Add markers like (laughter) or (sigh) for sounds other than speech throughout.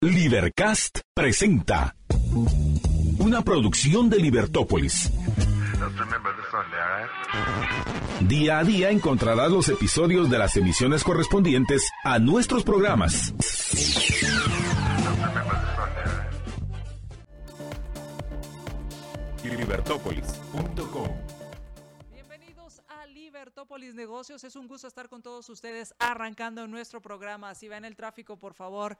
Libercast presenta una producción de Libertópolis. Día a día encontrarás los episodios de las emisiones correspondientes a nuestros programas. Libertópolis.com Bienvenidos a Libertópolis Negocios. Es un gusto estar con todos ustedes arrancando nuestro programa. Si ven el tráfico, por favor,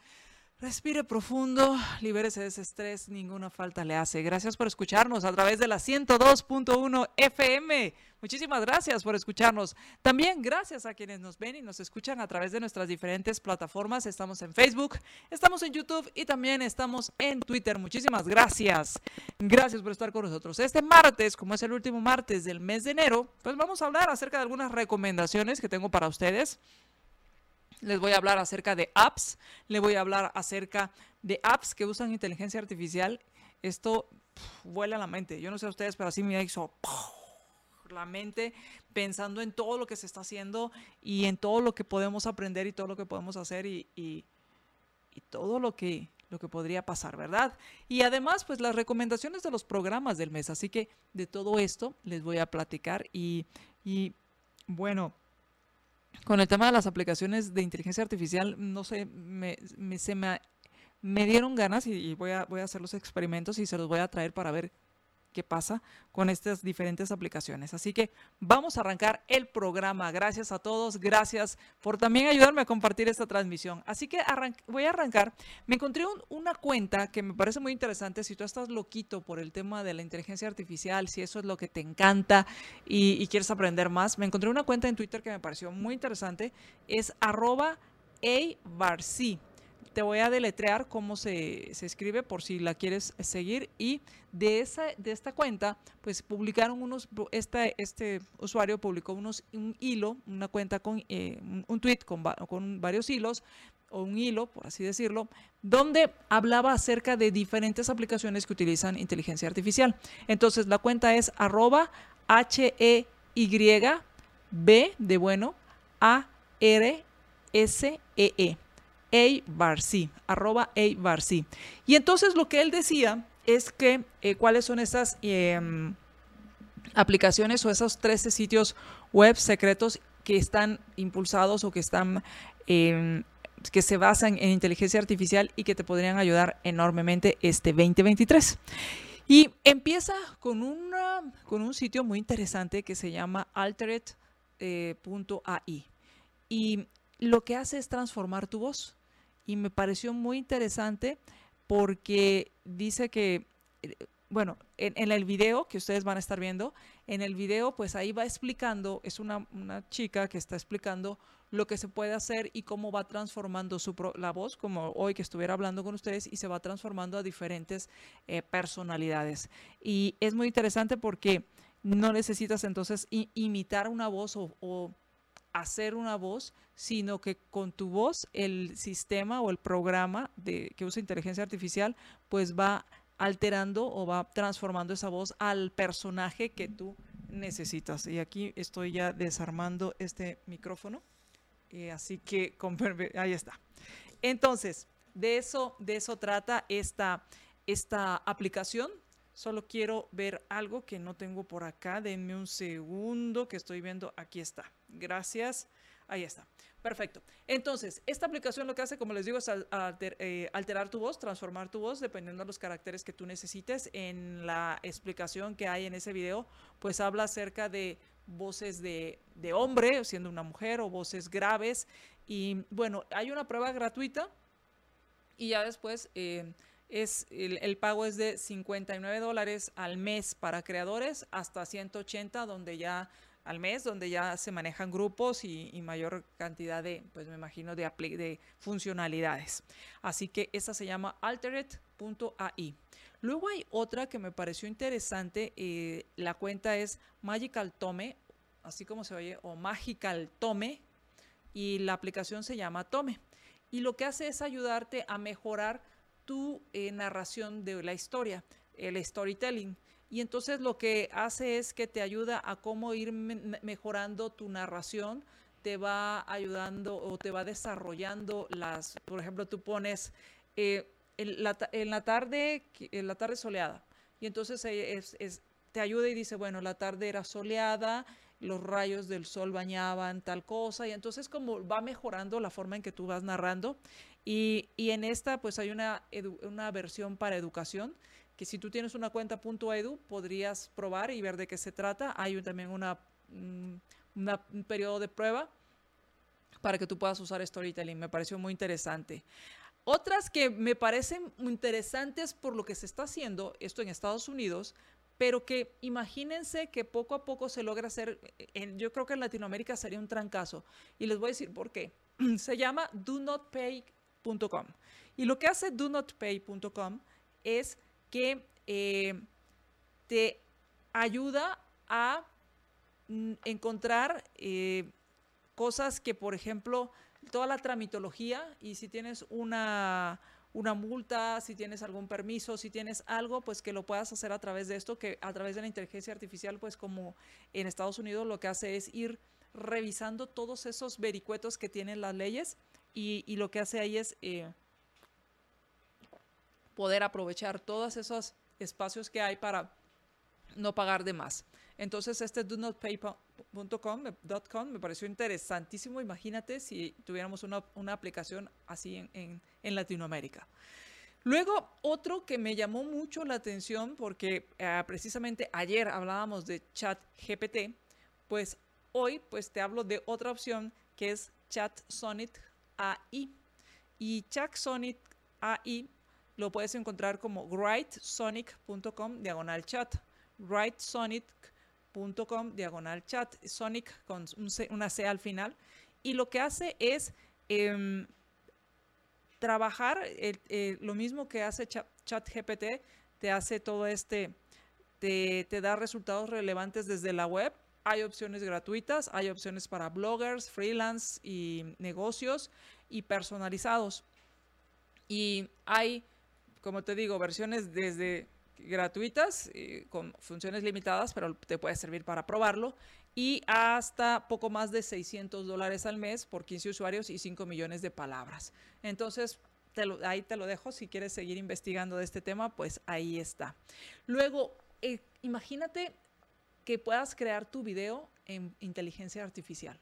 Respire profundo, libérese de ese estrés, ninguna falta le hace. Gracias por escucharnos a través de la 102.1 FM. Muchísimas gracias por escucharnos. También gracias a quienes nos ven y nos escuchan a través de nuestras diferentes plataformas. Estamos en Facebook, estamos en YouTube y también estamos en Twitter. Muchísimas gracias. Gracias por estar con nosotros. Este martes, como es el último martes del mes de enero, pues vamos a hablar acerca de algunas recomendaciones que tengo para ustedes les voy a hablar acerca de apps, le voy a hablar acerca de apps que usan inteligencia artificial. Esto vuela la mente. Yo no sé a ustedes, pero así me hizo la mente pensando en todo lo que se está haciendo y en todo lo que podemos aprender y todo lo que podemos hacer y, y, todo lo que, lo que podría pasar, ¿verdad? Y además, pues las recomendaciones de los programas del mes. Así que de todo esto les voy a platicar y, y bueno, con el tema de las aplicaciones de inteligencia artificial, no sé, me, se me, me, dieron ganas y, voy, a, voy a hacer los experimentos y se los voy a traer para ver qué pasa con estas diferentes aplicaciones. Así que vamos a arrancar el programa. Gracias a todos, gracias por también ayudarme a compartir esta transmisión. Así que voy a arrancar. Me encontré una cuenta que me parece muy interesante. Si tú estás loquito por el tema de la inteligencia artificial, si eso es lo que te encanta y, quieres aprender más, me encontré una cuenta en Twitter que me pareció muy interesante. Es arroba te voy a deletrear cómo se, escribe por si la quieres seguir. Y de, esa, de esta cuenta, pues publicaron unos, este usuario publicó unos, un hilo, una cuenta con eh, un tweet con, con varios hilos, o un hilo, por así decirlo, donde hablaba acerca de diferentes aplicaciones que utilizan inteligencia artificial. Entonces la cuenta es arroba H-E-Y-B de bueno A-R-S-E-E. e Barcy, arroba Barcy. Y entonces lo que él decía es que eh, cuáles son esas em, aplicaciones o esos 13 sitios web secretos que están impulsados o que están em, que se basan en inteligencia artificial y que te podrían ayudar enormemente este 2023. Y empieza con, con un sitio muy interesante que se llama altered.ai. Eh, y lo que hace es transformar tu voz y me pareció muy interesante porque dice que, eh, bueno, en, el video que ustedes van a estar viendo, en el video pues ahí va explicando, es una, chica que está explicando lo que se puede hacer y cómo va transformando su la voz, como hoy que estuviera hablando con ustedes, y se va transformando a diferentes eh, personalidades. Y es muy interesante porque no necesitas entonces imitar una voz o hacer una voz, sino que con tu voz el sistema o el programa de, que usa inteligencia artificial pues va alterando o va transformando esa voz al personaje que tú necesitas. Y aquí estoy ya desarmando este micrófono. Eh, así que ahí está. Entonces, de eso, de eso trata esta, esta aplicación. Solo quiero ver algo que no tengo por acá. Denme un segundo que estoy viendo. Aquí está. Gracias. Ahí está. Perfecto. Entonces, esta aplicación lo que hace, como les digo, es eh, alterar tu voz, transformar tu voz dependiendo de los caracteres que tú necesites. En la explicación que hay en ese video, pues habla acerca de voces de, hombre, siendo una mujer, o voces graves. Y bueno, hay una prueba gratuita y ya después eh, es el, pago es de 59 dólares al mes para creadores hasta 180 donde ya al mes, donde ya se manejan grupos y, mayor cantidad de, pues me imagino, de, de funcionalidades. Así que esta se llama alterate.ai. Luego hay otra que me pareció interesante, eh, la cuenta es Magical Tome, así como se oye, o Magical Tome, y la aplicación se llama Tome. Y lo que hace es ayudarte a mejorar tu eh, narración de la historia, el storytelling. Y entonces lo que hace es que te ayuda a cómo ir mejorando tu narración, te va ayudando o te va desarrollando las, por ejemplo, tú pones eh, en, la, tarde, en la tarde soleada. Y entonces es, te ayuda y dice, bueno, la tarde era soleada, los rayos del sol bañaban tal cosa, y entonces como va mejorando la forma en que tú vas narrando. Y, y en esta pues hay una, una versión para educación, que si tú tienes una cuenta .edu podrías probar y ver de qué se trata. Hay también una, mm, un periodo de prueba para que tú puedas usar storytelling. Me pareció muy interesante. Otras que me parecen interesantes por lo que se está haciendo, esto en Estados Unidos, pero que imagínense que poco a poco se logra hacer, en, yo creo que en Latinoamérica sería un trancazo. Y les voy a decir por qué. (clears throat) Se llama do Y lo que hace do donotpay.com es que eh, te ayuda a mm, encontrar eh, cosas que, por ejemplo, toda la tramitología y si tienes una una multa, si tienes algún permiso, si tienes algo, pues que lo puedas hacer a través de esto, que a través de la inteligencia artificial, pues como en Estados Unidos lo que hace es ir revisando todos esos vericuetos que tienen las leyes y, lo que hace ahí es eh, poder aprovechar todos esos espacios que hay para no pagar de más. Entonces este do not pay.com me pareció interesantísimo. Imagínate si tuviéramos una, aplicación así en, Latinoamérica. Luego, otro que me llamó mucho la atención, porque eh, precisamente ayer hablábamos de Chat GPT, pues hoy pues te hablo de otra opción que es Chat Sonnet AI. Y Chat Sonnet AI lo puedes encontrar como writesonic.com diagonal chat. writesonic.com .com diagonal chat, Sonic con una C al final. Y lo que hace es em, trabajar lo mismo que hace ChatGPT, te hace todo este, te, te da resultados relevantes desde la web. Hay opciones gratuitas, hay opciones para bloggers, freelance y negocios y personalizados. Y hay, como te digo, versiones desde gratuitas, eh, con funciones limitadas, pero te puede servir para probarlo, y hasta poco más de 600 dólares al mes por 15 usuarios y 5 millones de palabras. Entonces, ahí te lo dejo, si quieres seguir investigando de este tema, pues ahí está. Luego, eh, imagínate que puedas crear tu video en inteligencia artificial.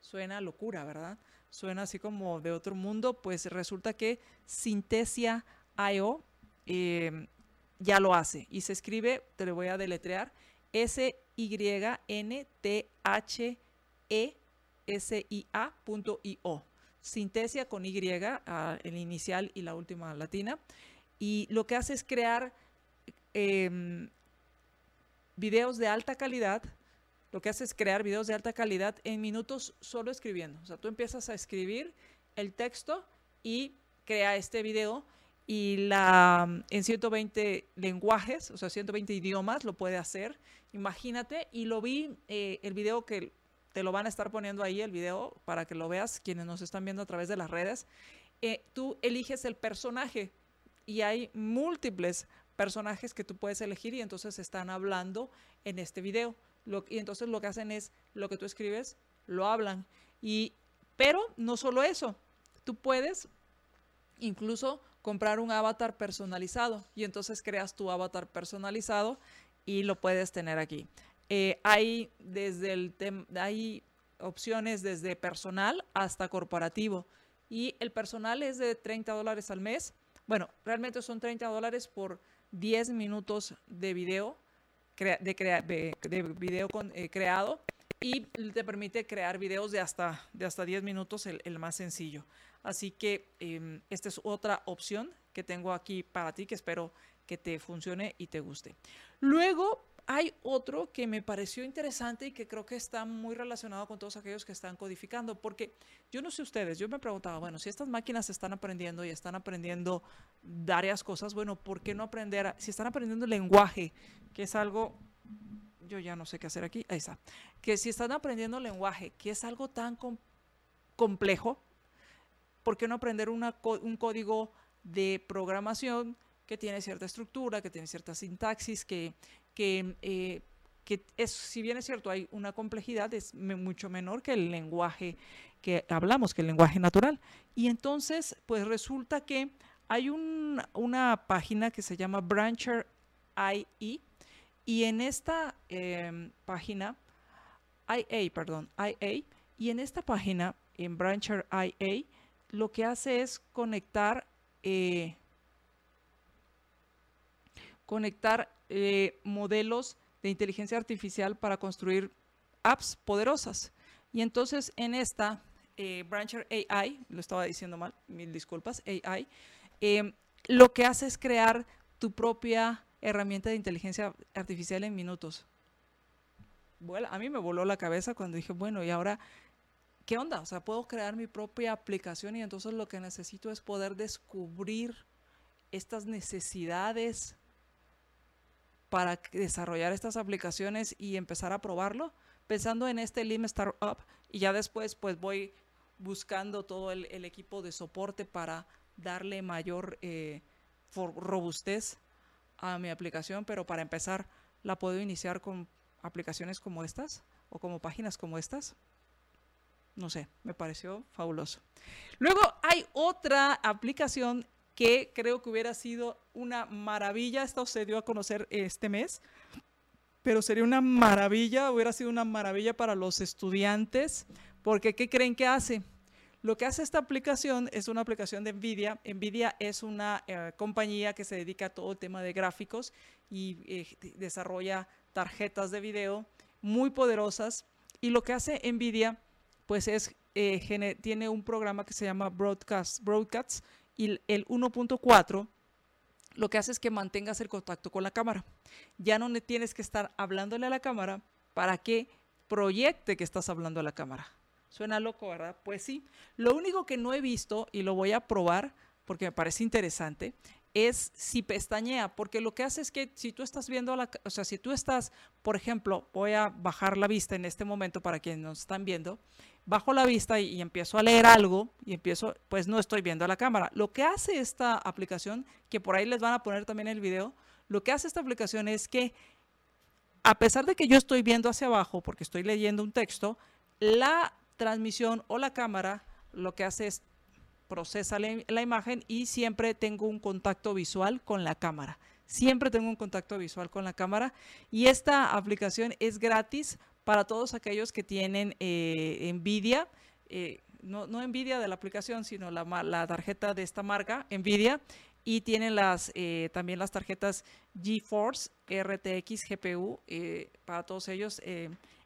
Suena locura, ¿verdad? Suena así como de otro mundo, pues resulta que Synthesia IO eh, ya lo hace. Y se escribe, te lo voy a deletrear, S-Y-N-T-H-E-S-I-A.io. Sintesia con Y, el inicial y la última latina. Y lo que hace es crear em, videos de alta calidad. Lo que hace es crear videos de alta calidad en minutos solo escribiendo. O sea, tú empiezas a escribir el texto y crea este video y la, en 120 lenguajes, o sea, 120 idiomas lo puede hacer. Imagínate, y lo vi, eh, el video que te lo van a estar poniendo ahí, el video, para que lo veas, quienes nos están viendo a través de las redes. Eh, tú eliges el personaje y hay múltiples personajes que tú puedes elegir y entonces están hablando en este video. y entonces lo que hacen es, lo que tú escribes, lo hablan. Y, pero no solo eso, tú puedes incluso comprar un avatar personalizado y entonces creas tu avatar personalizado y lo puedes tener aquí. Eh, hay desde el hay opciones desde personal hasta corporativo y el personal es de 30 dólares al mes. Bueno, realmente son 30 dólares por 10 minutos de video de, de, video eh, creado y te permite crear videos de hasta, de hasta 10 minutos, el más sencillo. Así que em, esta es otra opción que tengo aquí para ti que espero que te funcione y te guste. Luego hay otro que me pareció interesante y que creo que está muy relacionado con todos aquellos que están codificando, porque yo no sé ustedes, yo me preguntaba, bueno, si estas máquinas están aprendiendo y están aprendiendo varias cosas, bueno, ¿por qué no aprender, si están aprendiendo lenguaje, que es algo, yo ya no sé qué hacer aquí, ahí está, que si están aprendiendo lenguaje, que es algo tan complejo, ¿por qué no aprender un código de programación que tiene cierta estructura, que tiene cierta sintaxis, que, que, eh, que es, si bien es cierto, hay una complejidad, es mucho menor que el lenguaje que hablamos, que el lenguaje natural. Y entonces, pues resulta que hay una página que se llama Brancher IE y en esta em, página, IA, perdón, IA, y en esta página, en Brancher IA, lo que hace es conectar, eh, conectar eh, modelos de inteligencia artificial para construir apps poderosas. Y entonces en esta eh, Brancher AI, lo estaba diciendo mal, mil disculpas, AI, em, lo que hace es crear tu propia herramienta de inteligencia artificial en minutos. Bueno, a mí me voló la cabeza cuando dije, bueno, y ahora, ¿qué onda? O sea, puedo crear mi propia aplicación y entonces lo que necesito es poder descubrir estas necesidades para desarrollar estas aplicaciones y empezar a probarlo, pensando en este Lean Startup y ya después pues voy buscando todo el, equipo de soporte para darle mayor eh, robustez a mi aplicación, pero para empezar la puedo iniciar con aplicaciones como estas o como páginas como estas. No sé, me pareció fabuloso. Luego hay otra aplicación que creo que hubiera sido una maravilla. Esta se dio a conocer este mes, pero sería una maravilla, hubiera sido una maravilla para los estudiantes, porque ¿qué creen que hace? Lo que hace esta aplicación es una aplicación de NVIDIA. NVIDIA es una eh, compañía que se dedica a todo el tema de gráficos y eh, desarrolla tarjetas de video muy poderosas. Y lo que hace NVIDIA, pues es, eh, tiene un programa que se llama Broadcast, Broadcast y el 1.4 lo que hace es que mantengas el contacto con la cámara. Ya no tienes que estar hablándole a la cámara para que proyecte que estás hablando a la cámara. Suena loco, ¿verdad? Pues sí. Lo único que no he visto y lo voy a probar porque me parece interesante es si pestañea, porque lo que hace es que si tú estás viendo, la, o sea, si tú estás, por ejemplo, voy a bajar la vista en este momento para quienes nos están viendo, bajo la vista y, empiezo a leer algo y empiezo, pues no estoy viendo a la cámara. Lo que hace esta aplicación, que por ahí les van a poner también el video, lo que hace esta aplicación es que a pesar de que yo estoy viendo hacia abajo porque estoy leyendo un texto, la transmisión o la cámara lo que hace es procesa la, imagen y siempre tengo un contacto visual con la cámara. Siempre tengo un contacto visual con la cámara y esta aplicación es gratis para todos aquellos que tienen eh, Nvidia, eh, no, no, Nvidia de la aplicación, sino la, la, tarjeta de esta marca, Nvidia, y tienen las, eh, también las tarjetas GeForce RTX GPU, para todos ellos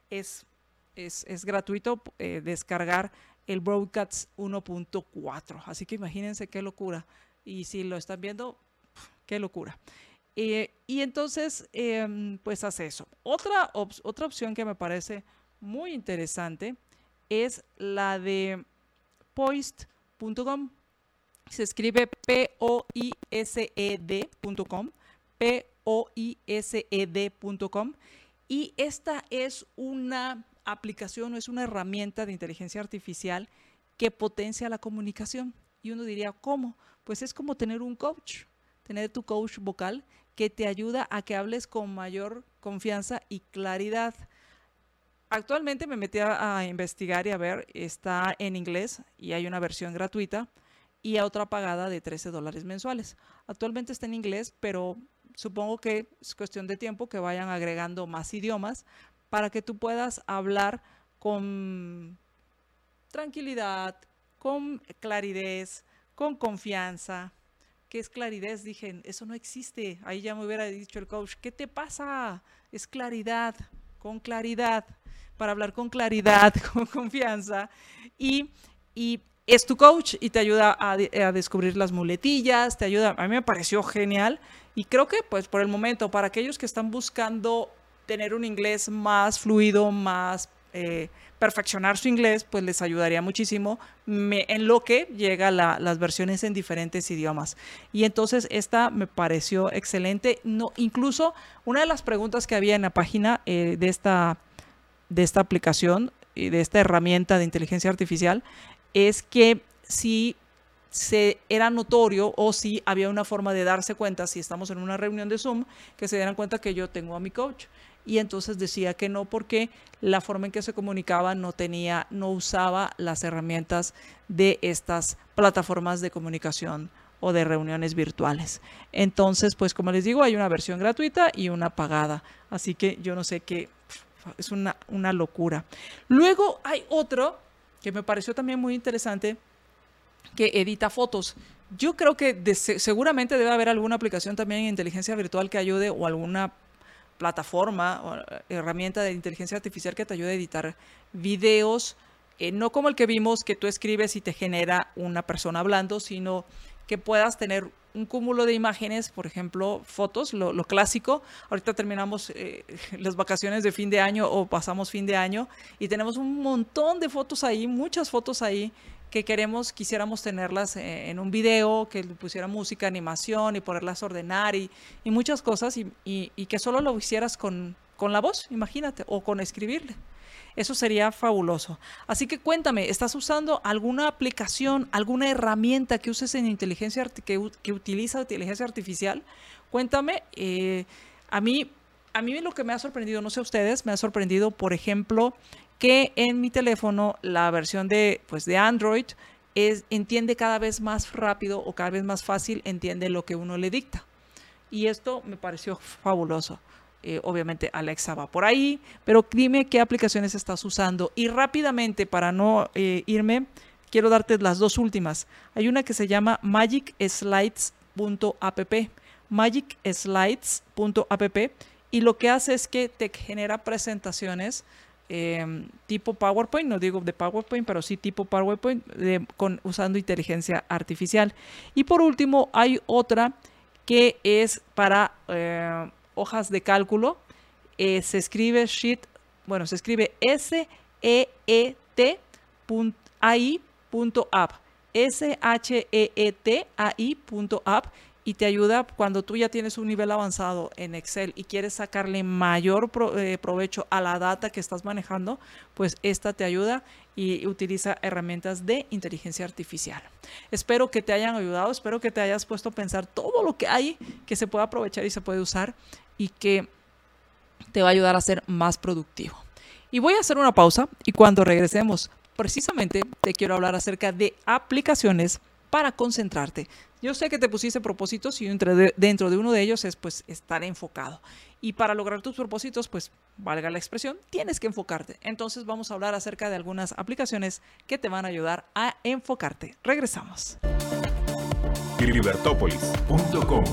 es, es, es, gratuito descargar el Broadcast 1.4. Así que imagínense qué locura. Y si lo están viendo, qué locura. Eh, y entonces, em, pues hace eso. Otra, otra opción que me parece muy interesante es la de poist.com. Se escribe P-O-I-S-E-D.com. P-O-I-S-E-D.com. Y esta es una aplicación o es una herramienta de inteligencia artificial que potencia la comunicación. Y uno diría, ¿cómo? Pues es como tener un coach, tener tu coach vocal que te ayuda a que hables con mayor confianza y claridad. Actualmente me metí a, investigar y a ver, está en inglés y hay una versión gratuita y otra pagada de 13 dólares mensuales. Actualmente está en inglés, pero supongo que es cuestión de tiempo que vayan agregando más idiomas para que tú puedas hablar con tranquilidad, con claridad, con confianza. ¿Qué es claridad? Dije, eso no existe. Ahí ya me hubiera dicho el coach, ¿qué te pasa? Es claridad, con claridad, para hablar con claridad, (laughs) con confianza. Y, y es tu coach y te ayuda a, a, descubrir las muletillas, te ayuda, a mí me pareció genial y creo que pues por el momento, para aquellos que están buscando tener un inglés más fluido, más eh, perfeccionar su inglés, pues les ayudaría muchísimo en lo que llega las versiones en diferentes idiomas. Y entonces esta me pareció excelente. No, incluso una de las preguntas que había en la página eh, de, esta, de esta aplicación y de esta herramienta de inteligencia artificial es que si se era notorio o si había una forma de darse cuenta, si estamos en una reunión de Zoom, que se dieran cuenta que yo tengo a mi coach y entonces decía que no porque la forma en que se comunicaba no tenía, no usaba las herramientas de estas plataformas de comunicación o de reuniones virtuales. Entonces, pues como les digo, hay una versión gratuita y una pagada. Así que yo no sé qué, es una, una locura. Luego hay otro que me pareció también muy interesante, que edita fotos. Yo creo que seguramente debe haber alguna aplicación también en inteligencia virtual que ayude o alguna plataforma o herramienta de inteligencia artificial que te ayude a editar videos, eh, no como el que vimos que tú escribes y te genera una persona hablando, sino que puedas tener un cúmulo de imágenes, por ejemplo, fotos, lo, clásico. Ahorita terminamos eh, (laughs) las vacaciones de fin de año o pasamos fin de año y tenemos un montón de fotos ahí, muchas fotos ahí que queremos, quisiéramos tenerlas eh, en un video, que pusiera música, animación y poderlas ordenar y, muchas cosas y, y, que solo lo hicieras con, con la voz, imagínate, o con escribirle. Eso sería fabuloso. Así que cuéntame, ¿estás usando alguna aplicación, alguna herramienta que uses en inteligencia que, que utiliza inteligencia artificial? Cuéntame. Eh, a mí, a mí lo que me ha sorprendido, no sé ustedes, me ha sorprendido, por ejemplo, que en mi teléfono la versión de, pues, de Android es, entiende cada vez más rápido o cada vez más fácil, entiende lo que uno le dicta. Y esto me pareció fabuloso. Eh, obviamente Alexa va por ahí, pero dime qué aplicaciones estás usando. Y rápidamente, para no eh, irme, quiero darte las dos últimas. Hay una que se llama magicslides.app, magicslides.app, y lo que hace es que te genera presentaciones em, tipo PowerPoint, no digo de PowerPoint, pero sí tipo PowerPoint con, usando inteligencia artificial. Y por último, hay otra que es para eh, hojas de cálculo. Eh, se escribe sheet, bueno, se escribe S-E-E-T.ai.app. S-H-E-E-T-A-I.app y te ayuda cuando tú ya tienes un nivel avanzado en Excel y quieres sacarle mayor eh, provecho a la data que estás manejando, pues esta te ayuda y utiliza herramientas de inteligencia artificial. Espero que te hayan ayudado, espero que te hayas puesto a pensar todo lo que hay que se puede aprovechar y se puede usar y que te va a ayudar a ser más productivo. Y voy a hacer una pausa y cuando regresemos, precisamente te quiero hablar acerca de aplicaciones para concentrarte. Yo sé que te pusiste propósitos y dentro de, dentro de uno de ellos es pues estar enfocado. Y para lograr tus propósitos, pues valga la expresión, tienes que enfocarte. Entonces vamos a hablar acerca de algunas aplicaciones que te van a ayudar a enfocarte. Regresamos. Libertópolis.com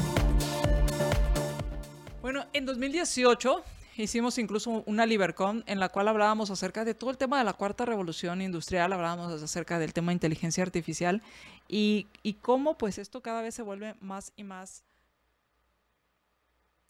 bueno, en 2018 hicimos incluso una Libercon en la cual hablábamos acerca de todo el tema de la cuarta revolución industrial, hablábamos acerca del tema de inteligencia artificial y, y cómo pues esto cada vez se vuelve más y más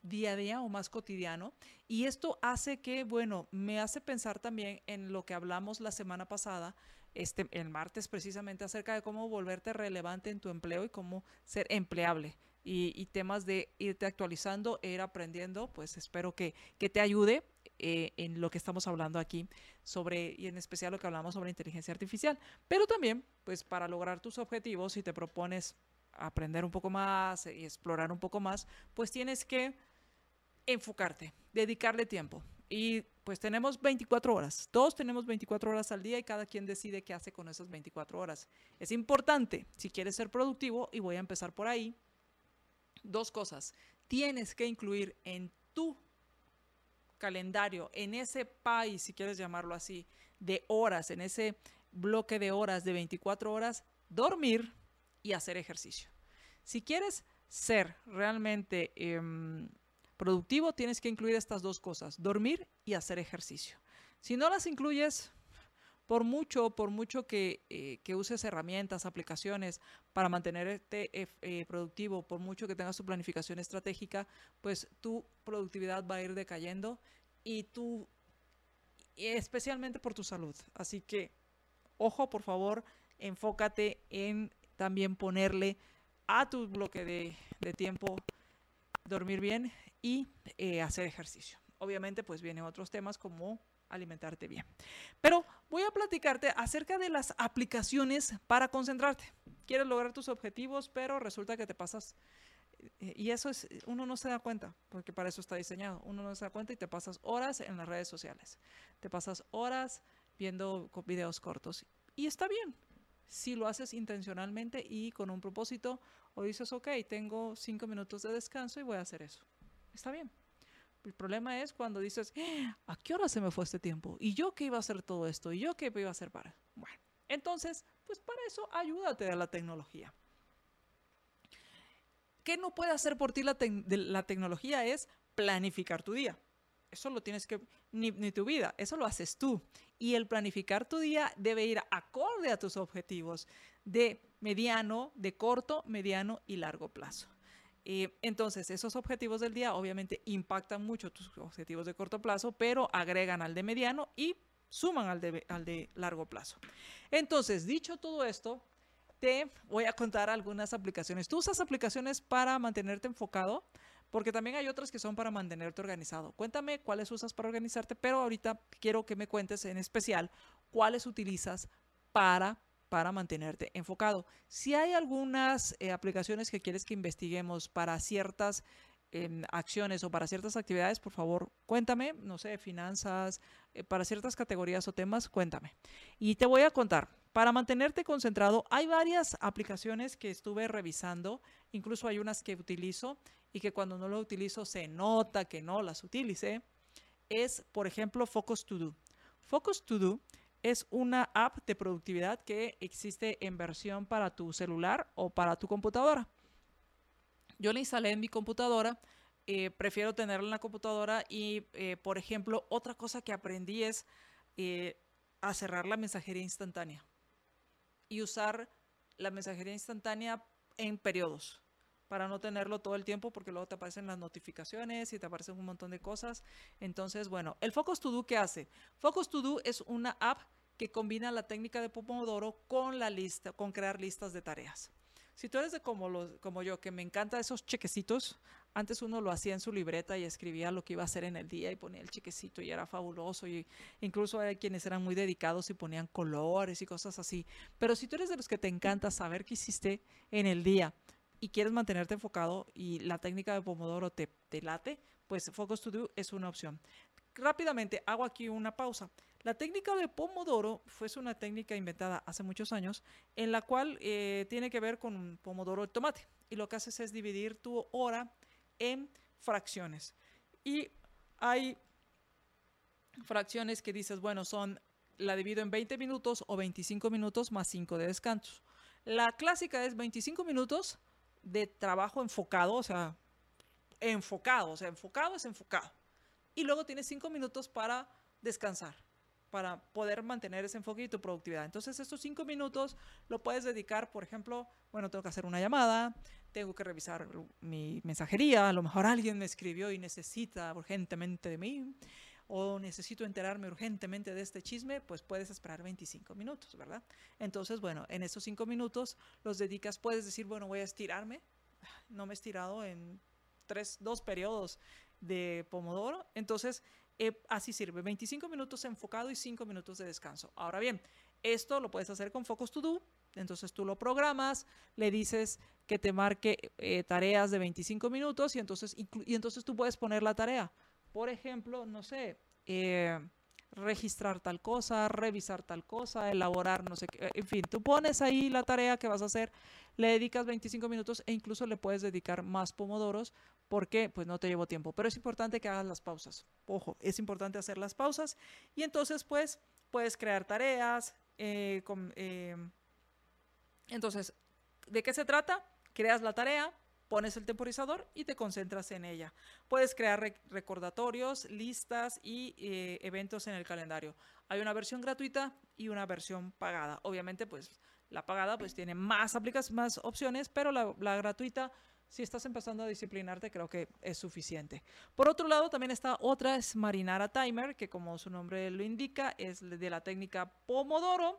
día a día o más cotidiano. Y esto hace que, bueno, me hace pensar también en lo que hablamos la semana pasada, este, el martes precisamente, acerca de cómo volverte relevante en tu empleo y cómo ser empleable y, temas de irte actualizando, ir aprendiendo, pues espero que, que te ayude eh, en lo que estamos hablando aquí sobre, y en especial lo que hablamos sobre inteligencia artificial. Pero también, pues para lograr tus objetivos, si te propones aprender un poco más y explorar un poco más, pues tienes que enfocarte, dedicarle tiempo. Y pues tenemos 24 horas, todos tenemos 24 horas al día y cada quien decide qué hace con esas 24 horas. Es importante, si quieres ser productivo, y voy a empezar por ahí, dos cosas. Tienes que incluir en tu calendario, en ese país, si quieres llamarlo así, de horas, en ese bloque de horas de 24 horas, dormir y hacer ejercicio. Si quieres ser realmente em, productivo, tienes que incluir estas dos cosas, dormir y hacer ejercicio. Si no las incluyes, por mucho, por mucho que, eh, que uses herramientas, aplicaciones para mantenerte eh, eh, productivo, por mucho que tengas tu planificación estratégica, pues tu productividad va a ir decayendo y tú, especialmente por tu salud. Así que, ojo, por favor, enfócate en también ponerle a tu bloque de, de tiempo dormir bien y hacer ejercicio. Obviamente, pues vienen otros temas como alimentarte bien. Pero voy a platicarte acerca de las aplicaciones para concentrarte. Quieres lograr tus objetivos, pero resulta que te pasas eh, y eso es, uno no se da cuenta, porque para eso está diseñado. Uno no se da cuenta y te pasas horas en las redes sociales. Te pasas horas viendo videos cortos. Y está bien, si lo haces intencionalmente y con un propósito, O dices, ok, tengo cinco minutos de descanso y voy a hacer eso. Está bien. El problema es cuando dices, ¿a qué hora se me fue este tiempo? ¿Y yo qué iba a hacer todo esto? ¿Y yo qué iba a hacer para? Bueno, entonces, pues para eso ayúdate a la tecnología. ¿Qué no puede hacer por ti la, la tecnología? Es planificar tu día. Eso lo tienes que, ni, ni, tu vida, eso lo haces tú. Y el planificar tu día debe ir acorde a tus objetivos de mediano, de corto, mediano y largo plazo. Eh, entonces, esos objetivos del día obviamente impactan mucho tus objetivos de corto plazo, pero agregan al de mediano y suman al de, al de largo plazo. Entonces, dicho todo esto, te voy a contar algunas aplicaciones. ¿Tú usas aplicaciones para mantenerte enfocado? Porque también hay otras que son para mantenerte organizado. Cuéntame cuáles usas para organizarte, pero ahorita quiero que me cuentes en especial cuáles utilizas para para mantenerte enfocado. Si hay algunas eh, aplicaciones que quieres que investiguemos para ciertas em, acciones o para ciertas actividades, por favor, cuéntame, no sé, finanzas, eh, para ciertas categorías o temas, cuéntame. Y te voy a contar, para mantenerte concentrado, hay varias aplicaciones que estuve revisando, incluso hay unas que utilizo y que cuando no lo utilizo se nota que no las utilicé. Es, por ejemplo, Focus To Do. Focus To Do es una app de productividad que existe en versión para tu celular o para tu computadora. Yo la instalé en mi computadora, eh, prefiero tenerla en la computadora y, eh, por ejemplo, otra cosa que aprendí es eh, cerrar la mensajería instantánea y usar la mensajería instantánea en periodos para no tenerlo todo el tiempo porque luego te aparecen las notificaciones y te aparecen un montón de cosas. Entonces, bueno, el Focus To Do, ¿qué hace? Focus To Do es una app que combina la técnica de Pomodoro con la lista, con crear listas de tareas. Si tú eres de como, los, como yo, que me encanta esos chequecitos, antes uno lo hacía en su libreta y escribía lo que iba a hacer en el día y ponía el chequecito y era fabuloso. Y incluso hay quienes eran muy dedicados y ponían colores y cosas así. Pero si tú eres de los que te encanta saber qué hiciste en el día, y quieres mantenerte enfocado y la técnica de Pomodoro te, te late, pues Focus to Do es una opción. Rápidamente hago aquí una pausa. La técnica de Pomodoro fue una técnica inventada hace muchos años en la cual eh, tiene que ver con Pomodoro de tomate y lo que haces es dividir tu hora en fracciones. Y hay fracciones que dices, bueno, son la divido en 20 minutos o 25 minutos más 5 de descansos. La clásica es 25 minutos de trabajo enfocado, o sea, enfocado, o sea, enfocado es enfocado. Y luego tienes cinco minutos para descansar, para poder mantener ese enfoque y tu productividad. Entonces, estos cinco minutos lo puedes dedicar, por ejemplo, bueno, tengo que hacer una llamada, tengo que revisar mi mensajería, a lo mejor alguien me escribió y necesita urgentemente de mí, o necesito enterarme urgentemente de este chisme, pues puedes esperar 25 minutos, ¿verdad? Entonces, bueno, en esos 5 minutos los dedicas, puedes decir, bueno, voy a estirarme, no me he estirado en tres, dos periodos de Pomodoro, entonces eh, así sirve, 25 minutos enfocado y 5 minutos de descanso. Ahora bien, esto lo puedes hacer con Focus To Do, entonces tú lo programas, le dices que te marque eh, tareas de 25 minutos y entonces, y entonces tú puedes poner la tarea por ejemplo, no sé, eh, registrar tal cosa, revisar tal cosa, elaborar no sé qué, en fin, tú pones ahí la tarea que vas a hacer, le dedicas 25 minutos e incluso le puedes dedicar más pomodoros porque pues no te llevo tiempo, pero es importante que hagas las pausas. Ojo, es importante hacer las pausas y entonces pues puedes crear tareas. Eh, eh, entonces, ¿de qué se trata? Creas la tarea, pones el temporizador y te concentras en ella. Puedes crear recordatorios, listas y eh, eventos en el calendario. Hay una versión gratuita y una versión pagada. Obviamente, pues la pagada pues tiene más aplicaciones, más opciones, pero la, la gratuita si estás empezando a disciplinarte, creo que es suficiente. Por otro lado, también está otra, es Marinara Timer, que como su nombre lo indica, es de la técnica Pomodoro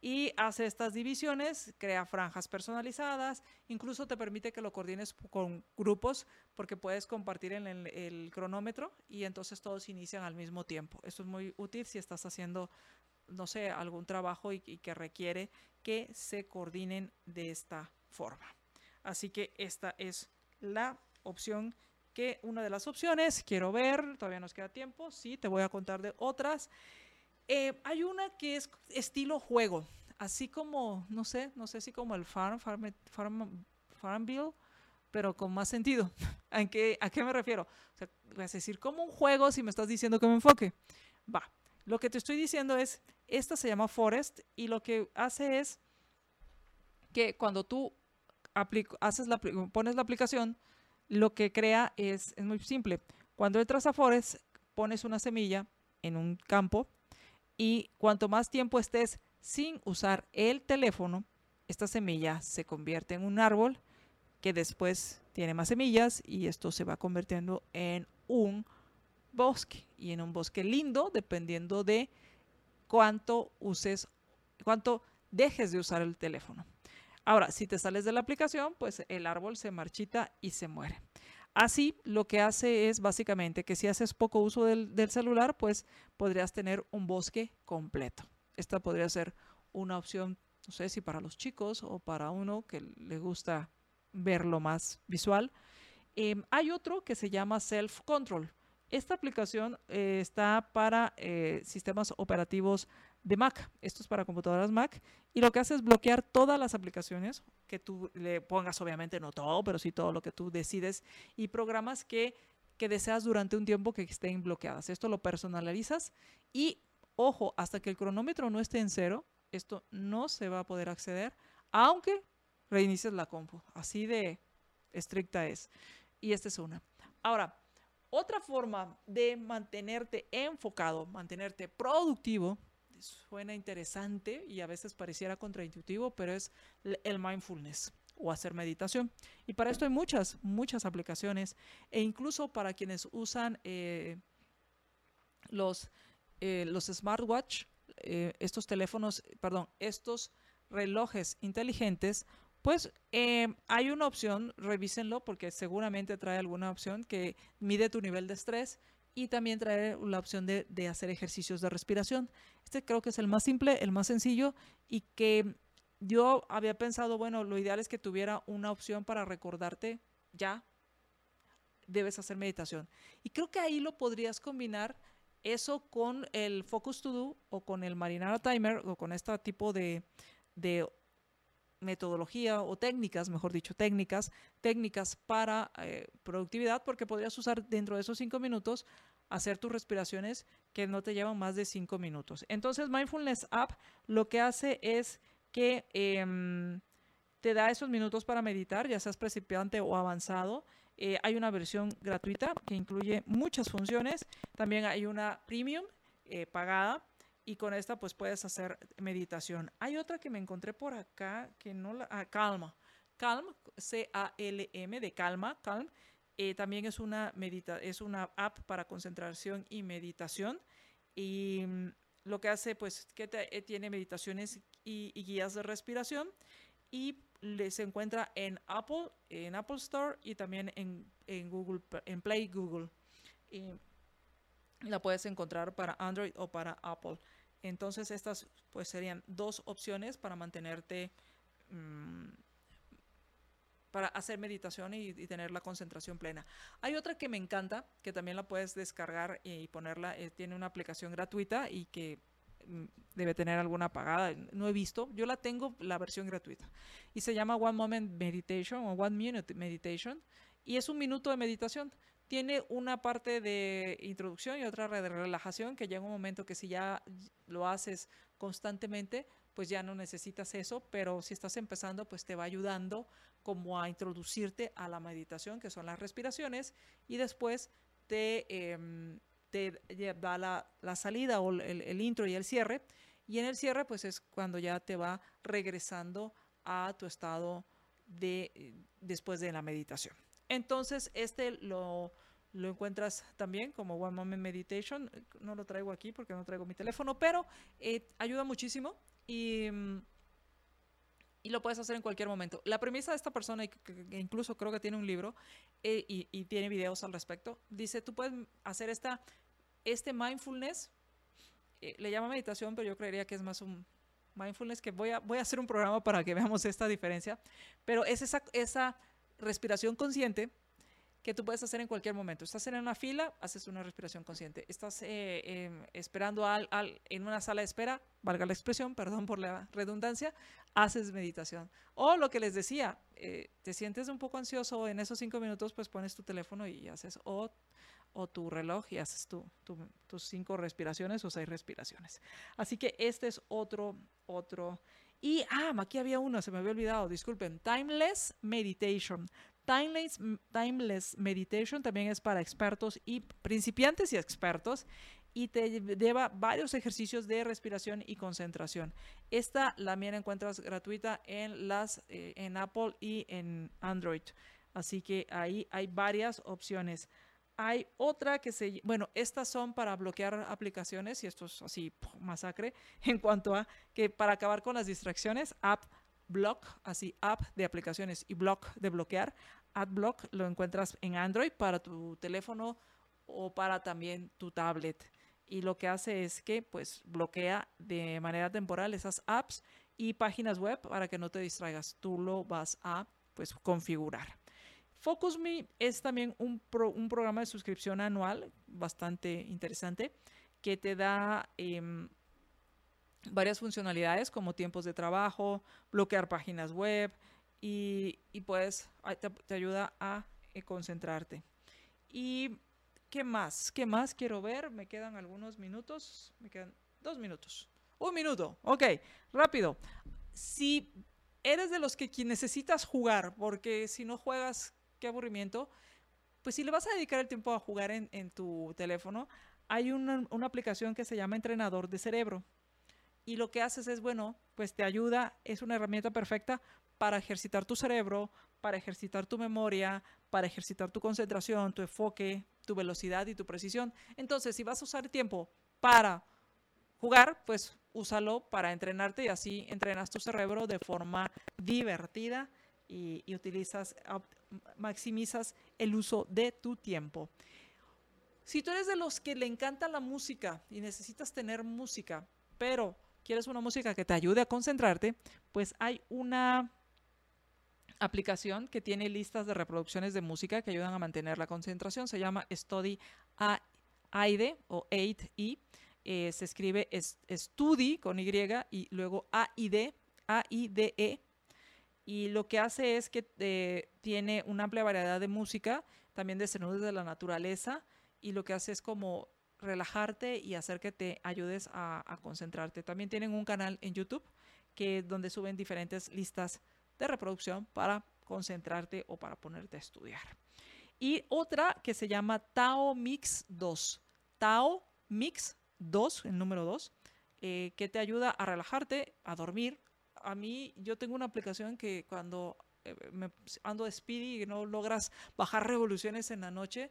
y hace estas divisiones, crea franjas personalizadas, incluso te permite que lo coordines con grupos porque puedes compartir el, cronómetro y entonces todos inician al mismo tiempo. Esto es muy útil si estás haciendo, no sé, algún trabajo y, y que requiere que se coordinen de esta forma. Así que esta es la opción que una de las opciones quiero ver, todavía nos queda tiempo, sí, te voy a contar de otras. Eh, hay una que es estilo juego, así como, no sé, no sé si como el Farm, Farm, Farmville, pero con más sentido. (laughs) ¿A qué, ¿A qué me refiero? O sea, vas a decir, como un juego si me estás diciendo que me enfoque. Va, lo que te estoy diciendo es, esta se llama Forest y lo que hace es que cuando tú haces la, pones la aplicación, lo que crea es, es muy simple. Cuando entras a Forest, pones una semilla en un campo y cuanto más tiempo estés sin usar el teléfono, esta semilla se convierte en un árbol que después tiene más semillas y esto se va convirtiendo en un bosque y en un bosque lindo dependiendo de cuánto uses, cuánto dejes de usar el teléfono. Ahora, si te sales de la aplicación, pues el árbol se marchita y se muere. Así, lo que hace es básicamente que si haces poco uso del, celular, pues podrías tener un bosque completo. Esta podría ser una opción, no sé si para los chicos o para uno que le gusta verlo más visual. Em, hay otro que se llama Self Control. Esta aplicación eh, está para eh, sistemas operativos de Mac. Esto es para computadoras Mac. Y lo que hace es bloquear todas las aplicaciones que tú le pongas, obviamente no todo, pero sí todo lo que tú decides y programas que, que deseas durante un tiempo que estén bloqueadas. Esto lo personalizas y, ojo, hasta que el cronómetro no esté en cero, esto no se va a poder acceder, aunque reinicies la compu. Así de estricta es. Y esta es una. Ahora, otra forma de mantenerte enfocado, mantenerte productivo, suena interesante y a veces pareciera contraintuitivo, pero es el mindfulness o hacer meditación. Y para esto hay muchas, muchas aplicaciones e incluso para quienes usan eh, los, eh, los smartwatch, eh, estos teléfonos, perdón, estos relojes inteligentes, pues hay una opción, revísenlo porque seguramente trae alguna opción que mide tu nivel de estrés y también trae la opción de, hacer ejercicios de respiración. Este creo que es el más simple, el más sencillo y que yo había pensado, bueno, lo ideal es que tuviera una opción para recordarte ya debes hacer meditación. Y creo que ahí lo podrías combinar eso con el Focus To Do o con el Marinara Timer o con este tipo de metodología o técnicas, mejor dicho, técnicas, técnicas para eh, productividad, porque podrías usar dentro de esos cinco minutos hacer tus respiraciones que no te llevan más de cinco minutos. Entonces, Mindfulness App lo que hace es que em, te da esos minutos para meditar, ya seas principiante o avanzado. Eh, hay una versión gratuita que incluye muchas funciones. También hay una premium eh, pagada y con esta pues puedes hacer meditación. Hay otra que me encontré por acá que no la... Ah, calma. Calm, C-A-L-M, de calma, calm. Eh, también es una, medita es una app para concentración y meditación. Y mm, lo que hace pues que eh, tiene meditaciones y, guías de respiración. Y se encuentra en Apple, en Apple Store y también en, en Google, en Play Google. Y la puedes encontrar para Android o para Apple. Entonces estas pues serían dos opciones para mantenerte, mm, para hacer meditación y, tener la concentración plena. Hay otra que me encanta, que también la puedes descargar y ponerla, eh, tiene una aplicación gratuita y que mm, debe tener alguna pagada, no he visto, yo la tengo la versión gratuita. Y se llama One Moment Meditation o One Minute Meditation y es un minuto de meditación tiene una parte de introducción y otra de relajación que llega un momento que si ya lo haces constantemente, pues ya no necesitas eso, pero si estás empezando, pues te va ayudando como a introducirte a la meditación, que son las respiraciones, y después te, em, te da la, la, salida o el, el intro y el cierre, y en el cierre, pues es cuando ya te va regresando a tu estado de después de la meditación. Entonces, este lo, lo encuentras también como One Moment Meditation. No lo traigo aquí porque no traigo mi teléfono, pero eh, ayuda muchísimo y, mm, y, lo puedes hacer en cualquier momento. La premisa de esta persona, que, incluso creo que tiene un libro eh, y, tiene videos al respecto, dice, tú puedes hacer esta, este mindfulness, eh, le llama meditación, pero yo creería que es más un mindfulness, que voy a, voy a hacer un programa para que veamos esta diferencia, pero es esa, esa respiración consciente que tú puedes hacer en cualquier momento. Estás en una fila, haces una respiración consciente. Estás eh, em, esperando al, en una sala de espera, valga la expresión, (laughs) perdón por la redundancia, haces meditación. O lo que les decía, eh, te sientes un poco ansioso en esos cinco minutos, pues pones tu teléfono y haces o, o tu reloj y haces tu, tus cinco respiraciones o seis respiraciones. Así que este es otro, otro. Y, ah, aquí había uno, se me había olvidado, disculpen, Timeless Meditation. Timeless, Timeless Meditation también es para expertos y principiantes y expertos y te lleva varios ejercicios de respiración y concentración. Esta la mía encuentras gratuita en las eh, en Apple y en Android. Así que ahí hay varias opciones. Hay otra que se, bueno, estas son para bloquear aplicaciones y esto es así masacre (laughs) en cuanto a que para acabar con las distracciones, app block, así app de aplicaciones y block de bloquear. AdBlock lo encuentras en Android para tu teléfono o para también tu tablet. Y lo que hace es que pues bloquea de manera temporal esas apps y páginas web para que no te distraigas. Tú lo vas a pues configurar. FocusMe es también un, programa de suscripción anual bastante interesante que te da em, varias funcionalidades como tiempos de trabajo, bloquear páginas web, y, y pues te, ayuda a eh, concentrarte. ¿Y qué más? ¿Qué más quiero ver? Me quedan algunos minutos. Me quedan dos minutos. Un minuto. Ok, rápido. Si eres de los que necesitas jugar, porque si no juegas, qué aburrimiento, pues si le vas a dedicar el tiempo a jugar en, tu teléfono, hay una, una aplicación que se llama Entrenador de Cerebro y lo que haces es, bueno, pues te ayuda, es una herramienta perfecta para ejercitar tu cerebro, para ejercitar tu memoria, para ejercitar tu concentración, tu enfoque, tu velocidad y tu precisión. Entonces, si vas a usar tiempo para jugar, pues úsalo para entrenarte y así entrenas tu cerebro de forma divertida y, utilizas, maximizas el uso de tu tiempo. Si tú eres de los que le encanta la música y necesitas tener música, pero quieres una música que te ayude a concentrarte, pues hay una aplicación que tiene listas de reproducciones de música que ayudan a mantener la concentración. Se llama Study AIDE o 8E. Eh, se escribe Study con Y y luego AID, AIDE. Y lo que hace es que eh, tiene una amplia variedad de música, también de sonidos de la naturaleza. Y lo que hace es como relajarte y hacer que te ayudes a, concentrarte. También tienen un canal en YouTube que donde suben diferentes listas de reproducción para concentrarte o para ponerte a estudiar. Y otra que se llama Tao Mix 2. Tao Mix 2, el número 2, eh, que te ayuda a relajarte, a dormir. A mí, yo tengo una aplicación que cuando eh, me ando de speedy y no logras bajar revoluciones en la noche,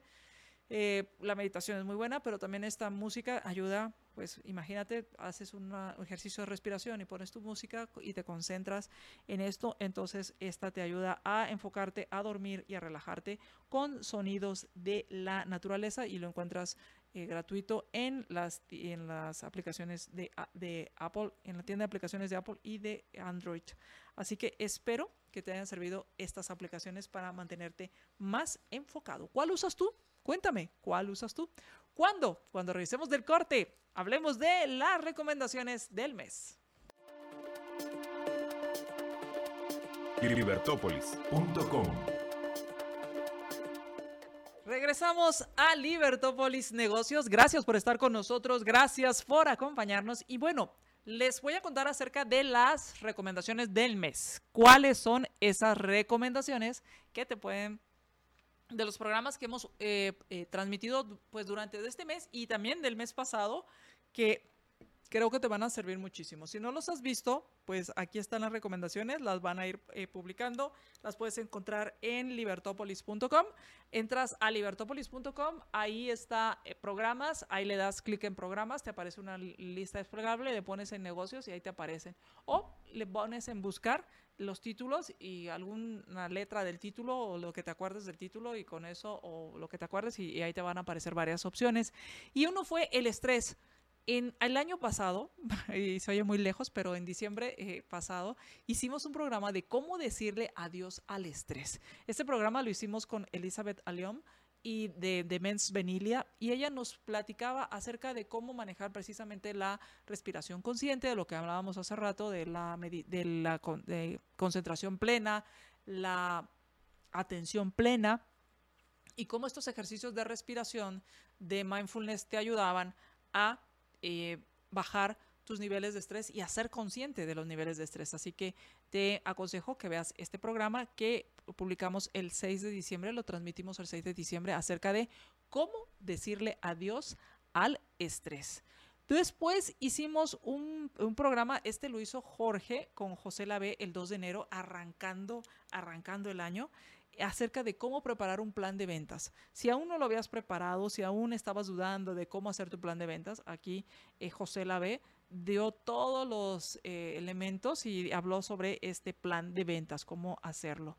eh, la meditación es muy buena, pero también esta música ayuda, pues imagínate, haces un ejercicio de respiración y pones tu música y te concentras en esto, entonces esta te ayuda a enfocarte, a dormir y a relajarte con sonidos de la naturaleza y lo encuentras eh, gratuito en las, en las aplicaciones de, de Apple, en la tienda de aplicaciones de Apple y de Android. Así que espero que te hayan servido estas aplicaciones para mantenerte más enfocado. ¿Cuál usas tú? Cuéntame, ¿cuál usas tú? ¿Cuándo? Cuando revisemos del corte, hablemos de las recomendaciones del mes. Regresamos a Libertópolis Negocios. Gracias por estar con nosotros, gracias por acompañarnos y bueno, les voy a contar acerca de las recomendaciones del mes. ¿Cuáles son esas recomendaciones que te pueden de los programas que hemos eh, eh, transmitido pues durante este mes y también del mes pasado que creo que te van a servir muchísimo. Si no los has visto, pues aquí están las recomendaciones, las van a ir eh, publicando, las puedes encontrar en libertopolis.com. Entras a libertopolis.com, ahí está programas, ahí le das clic en programas, te aparece una lista desplegable, le pones en negocios y ahí te aparecen. O le pones en buscar los títulos y alguna letra del título o lo que te acuerdes del título y con eso o lo que te acuerdes y, ahí te van a aparecer varias opciones. Y uno fue el estrés. En el año pasado, (laughs) y se oye muy lejos, pero en diciembre eh, pasado, hicimos un programa de cómo decirle adiós al estrés. Este programa lo hicimos con Elizabeth Aliom y de, de Mens Benilia y ella nos platicaba acerca de cómo manejar precisamente la respiración consciente, de lo que hablábamos hace rato, de la, de la concentración plena, la atención plena y cómo estos ejercicios de respiración de mindfulness te ayudaban a eh, bajar tus niveles de estrés y a ser consciente de los niveles de estrés. Así que te aconsejo que veas este programa que publicamos el 6 de diciembre, lo transmitimos el 6 de diciembre acerca de cómo decirle adiós al estrés. Después hicimos un, un, programa, este lo hizo Jorge con José Lavé el 2 de enero, arrancando, arrancando el año acerca de cómo preparar un plan de ventas. Si aún no lo habías preparado, si aún estabas dudando de cómo hacer tu plan de ventas, aquí eh, José Lavé dio todos los eh, elementos y habló sobre este plan de ventas, cómo hacerlo.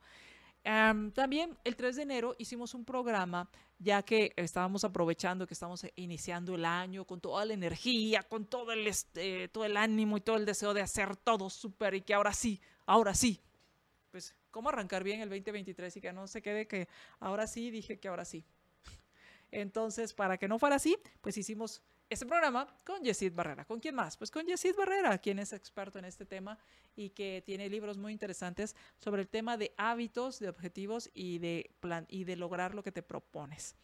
también el 3 de enero hicimos un programa, ya que estábamos aprovechando que estamos iniciando el año con toda la energía, con todo el, este, todo el ánimo y todo el deseo de hacer todo súper y que ahora sí, ahora sí, cómo arrancar bien el 2023 y que no se quede que ahora sí, dije que ahora sí. Entonces, para que no fuera así, pues hicimos este programa con Yesid Barrera. ¿Con quién más? Pues con Yesid Barrera, quien es experto en este tema y que tiene libros muy interesantes sobre el tema de hábitos, de objetivos y de plan y de lograr lo que te propones.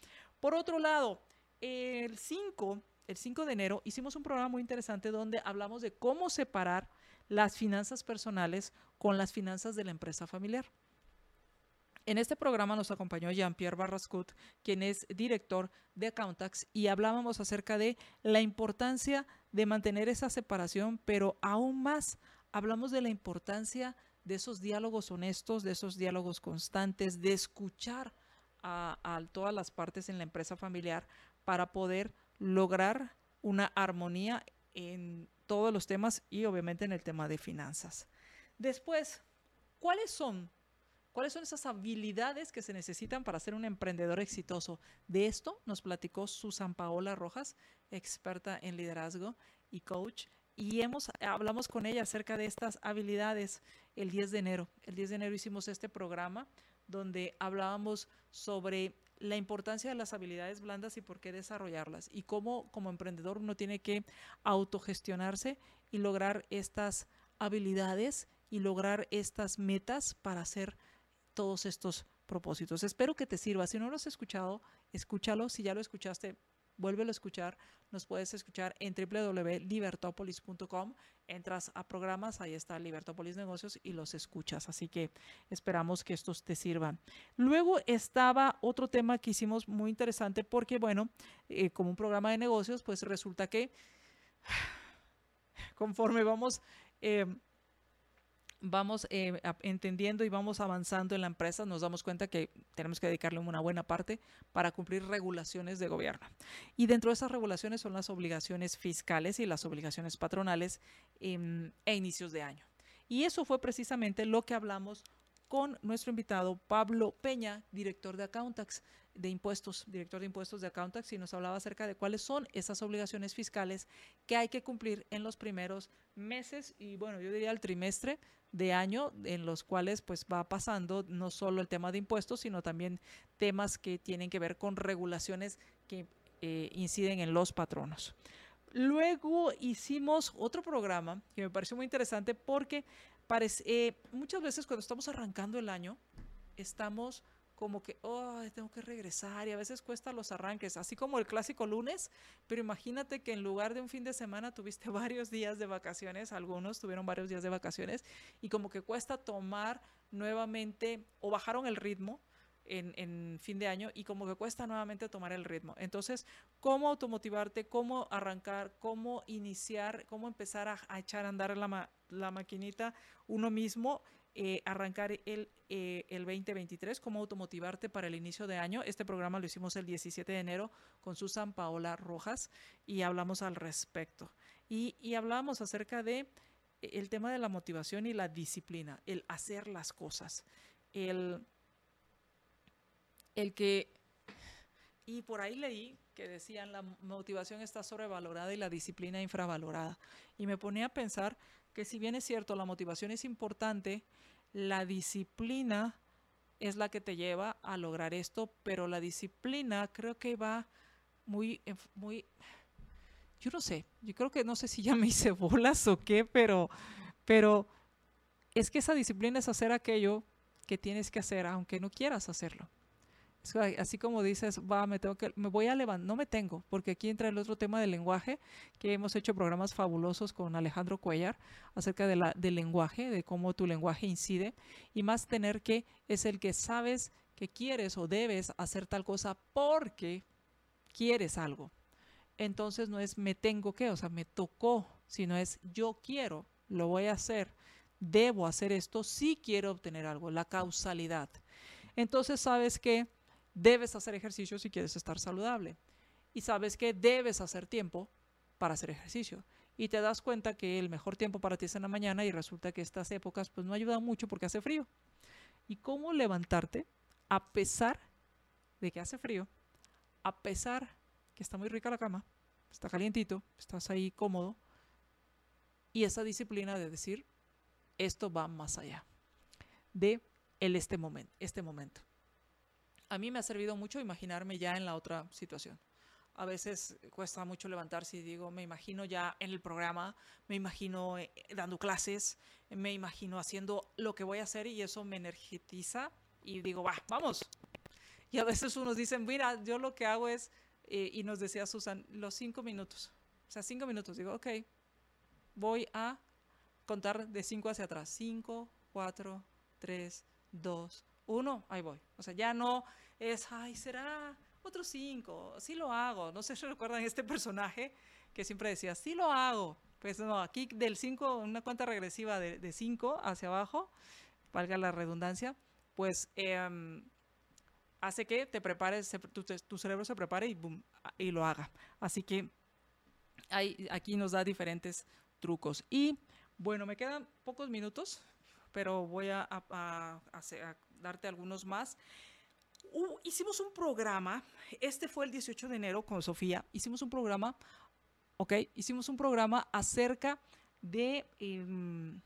Por otro lado, el 5, el 5 de enero hicimos un programa muy interesante donde hablamos de cómo separar las finanzas personales con las finanzas de la empresa familiar. En este programa nos acompañó Jean-Pierre Barrascut, quien es director de Accountax, y hablábamos acerca de la importancia de mantener esa separación, pero aún más hablamos de la importancia de esos diálogos honestos, de esos diálogos constantes, de escuchar a, a todas las partes en la empresa familiar para poder lograr una armonía en todos los temas y obviamente en el tema de finanzas. Después, ¿cuáles son? ¿Cuáles son esas habilidades que se necesitan para ser un emprendedor exitoso? De esto nos platicó Susan Paola Rojas, experta en liderazgo y coach, y hemos hablamos con ella acerca de estas habilidades el 10 de enero. El 10 de enero hicimos este programa donde hablábamos sobre la importancia de las habilidades blandas y por qué desarrollarlas y cómo como emprendedor uno tiene que autogestionarse y lograr estas habilidades y lograr estas metas para hacer todos estos propósitos. Espero que te sirva. Si no lo has escuchado, escúchalo. Si ya lo escuchaste, vuélvelo a escuchar. Nos puedes escuchar en www.libertopolis.com. Entras a programas, ahí está Libertopolis Negocios y los escuchas. Así que esperamos que estos te sirvan. Luego estaba otro tema que hicimos muy interesante porque, bueno, eh, como un programa de negocios, pues resulta que (sighs) conforme vamos... Eh, vamos eh, entendiendo y vamos avanzando en la empresa, nos damos cuenta que tenemos que dedicarle una buena parte para cumplir regulaciones de gobierno. Y dentro de esas regulaciones son las obligaciones fiscales y las obligaciones patronales em, e inicios de año. Y eso fue precisamente lo que hablamos con nuestro invitado Pablo Peña, director de Accountax de impuestos, director de impuestos de Accountax, y nos hablaba acerca de cuáles son esas obligaciones fiscales que hay que cumplir en los primeros meses y bueno, yo diría el trimestre de año en los cuales pues va pasando no solo el tema de impuestos, sino también temas que tienen que ver con regulaciones que eh, inciden en los patronos. Luego hicimos otro programa que me pareció muy interesante porque parece, eh, muchas veces cuando estamos arrancando el año, estamos como que, oh, tengo que regresar y a veces cuesta los arranques, así como el clásico lunes, pero imagínate que en lugar de un fin de semana tuviste (laughs) varios días de vacaciones, algunos tuvieron varios días de vacaciones y como que cuesta tomar nuevamente o bajaron el ritmo. En, fin de año y como que cuesta nuevamente tomar el ritmo. Entonces, ¿cómo automotivarte? ¿Cómo arrancar? ¿Cómo iniciar? ¿Cómo empezar a, echar a andar la, la maquinita uno mismo? Eh, arrancar el, eh, el 2023, cómo automotivarte para el inicio de año. Este programa lo hicimos el 17 de enero con Susan Paola Rojas y hablamos al respecto. Y, y hablábamos acerca de el tema de la motivación y la disciplina, el hacer las cosas, el, el que y por ahí leí que decían la motivación está sobrevalorada y la disciplina infravalorada. Y me ponía a pensar que si bien es cierto, la motivación es importante, la disciplina es la que te lleva a lograr esto, pero la disciplina creo que va muy, muy, yo no sé, yo creo que no sé si ya me hice (laughs) bolas o qué, pero, pero es que esa disciplina es hacer aquello que tienes que hacer, aunque no quieras hacerlo. Así como dices, va, me tengo que, me voy a levantar, no me tengo, porque aquí entra el otro tema del lenguaje, que hemos hecho programas fabulosos con Alejandro Cuellar acerca de la, del lenguaje, de cómo tu lenguaje incide, y más tener que es el que sabes que quieres o debes hacer tal cosa porque quieres algo. Entonces no es me tengo que, o sea, me tocó, sino es yo quiero, lo voy a hacer, debo hacer esto si quiero obtener algo, la causalidad. Entonces sabes que debes hacer ejercicio si quieres estar saludable. Y sabes que debes hacer tiempo para hacer ejercicio. Y te das cuenta que el mejor tiempo para ti es en la mañana y resulta que estas épocas pues no ayudan mucho porque hace frío. ¿Y cómo levantarte a pesar de que hace frío? A pesar que está muy rica la cama, está calientito, estás ahí cómodo. Y esa disciplina de decir, esto va más allá de el este, momento este momento a mí me ha servido mucho imaginarme ya en la otra situación. A veces cuesta mucho levantarse y digo, me imagino ya en el programa, me imagino eh, dando clases, me imagino haciendo lo que voy a hacer y eso me energetiza y digo, va, vamos. Y a veces unos dicen, mira, yo lo que hago es, eh, y nos decía Susan, los cinco minutos. O sea, cinco minutos. Digo, ok, voy a contar de cinco hacia atrás. Cinco, cuatro, tres, dos, uno, ahí voy. O sea, ya no es, ay, será otros cinco, sí lo hago. No sé si (laughs) recuerdan este personaje que siempre decía, sí lo hago. Pues no, aquí del 5, una cuenta regresiva de 5 hacia abajo, valga la redundancia, pues em, hace que te prepares, tu, cerebro se prepare y, boom, y lo haga. Así que hay, aquí nos da diferentes trucos. Y bueno, me quedan pocos minutos, pero voy a, a, darte algunos más. hicimos un programa, este fue el 18 de enero con Sofía, hicimos un programa, ok, hicimos un programa acerca de em,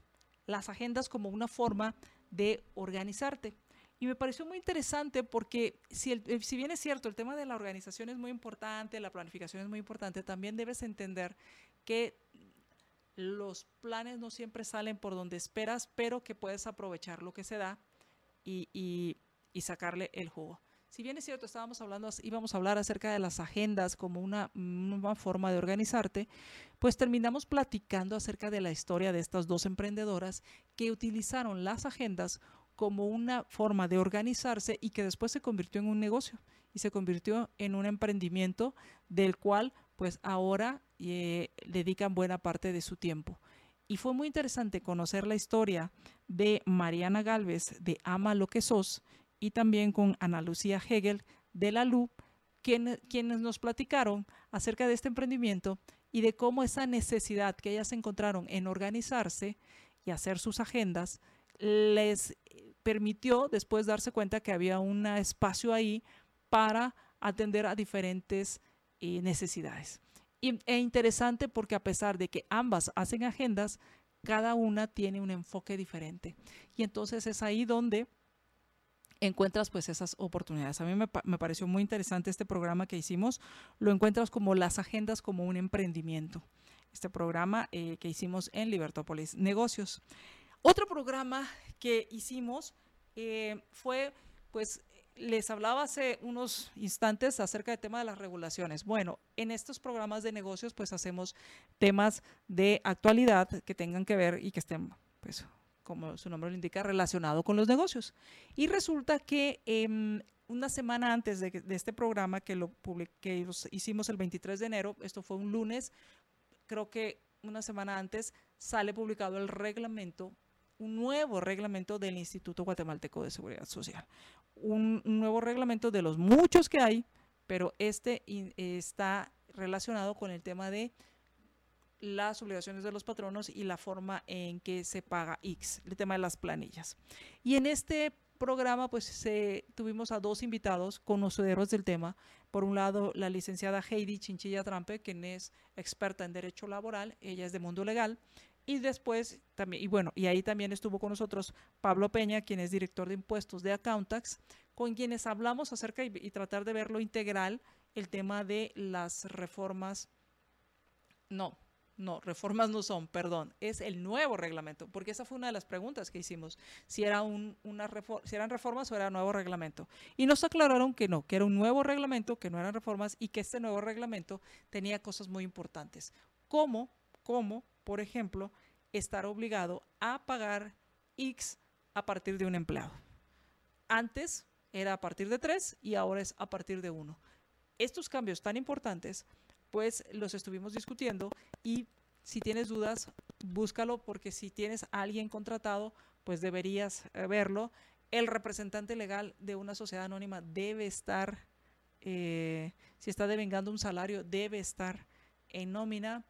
las agendas como una forma de organizarte. Y me pareció muy interesante porque si, el, si bien es cierto, el tema de la organización es muy importante, la planificación es muy importante, también debes entender que los planes no siempre salen por donde esperas, pero que puedes aprovechar lo que se da y, sacarle el jugo. Si bien es cierto, estábamos hablando, íbamos a hablar acerca de las agendas como una nueva forma de organizarte, pues terminamos platicando acerca de la historia de estas dos emprendedoras que utilizaron las agendas como una forma de organizarse y que después se convirtió en un negocio y se convirtió en un emprendimiento del cual pues ahora eh, dedican buena parte de su tiempo. Y fue muy interesante conocer la historia de Mariana Galvez de Ama lo que sos y también con Ana Lucía Hegel de la LU, quienes nos platicaron acerca de este emprendimiento y de cómo esa necesidad que ellas encontraron en organizarse y hacer sus agendas les permitió después darse cuenta que había un espacio ahí para atender a diferentes eh, necesidades. E interesante porque a pesar de que ambas hacen agendas, cada una tiene un enfoque diferente. Y entonces es ahí donde encuentras pues esas oportunidades. A mí me, me pareció muy interesante este programa que hicimos. Lo encuentras como las agendas como un emprendimiento. Este programa eh, que hicimos en Libertópolis Negocios. Otro programa que hicimos eh, fue pues les hablaba hace unos instantes acerca del tema de las regulaciones. Bueno, en estos programas de negocios pues hacemos temas de actualidad que tengan que ver y que estén, pues como su nombre lo indica, relacionado con los negocios. Y resulta que em, una semana antes de, este programa que lo que hicimos el 23 de enero, esto fue un lunes, creo que una semana antes sale publicado el reglamento un nuevo reglamento del Instituto Guatemalteco de Seguridad Social. Un, nuevo reglamento de los muchos que hay, pero este está relacionado con el tema de las obligaciones de los patronos y la forma en que se paga X, el tema de las planillas. Y en este programa, pues tuvimos a dos invitados conocedores del tema. Por un lado, la licenciada Heidi Chinchilla Trampe, quien es experta en derecho laboral, ella es de mundo legal. Y después también, y bueno, y ahí también estuvo con nosotros Pablo Peña, quien es director de impuestos de Accountax, con quienes hablamos acerca y, tratar de verlo integral el tema de las reformas. No, no, reformas no son, perdón, es el nuevo reglamento, porque esa fue una de las preguntas que hicimos, si, era un, una si eran reformas o era nuevo reglamento. Y nos aclararon que no, que era un nuevo reglamento, que no eran reformas y que este nuevo reglamento tenía cosas muy importantes, como, como, por ejemplo, estar obligado a pagar X a partir de un empleado. Antes era a partir de 3 y ahora es a partir de 1. Estos cambios tan importantes pues los estuvimos discutiendo y si tienes dudas, búscalo porque si tienes a alguien contratado, pues deberías eh, verlo. El representante legal de una sociedad anónima debe estar, eh, si está devengando un salario, debe estar en nómina.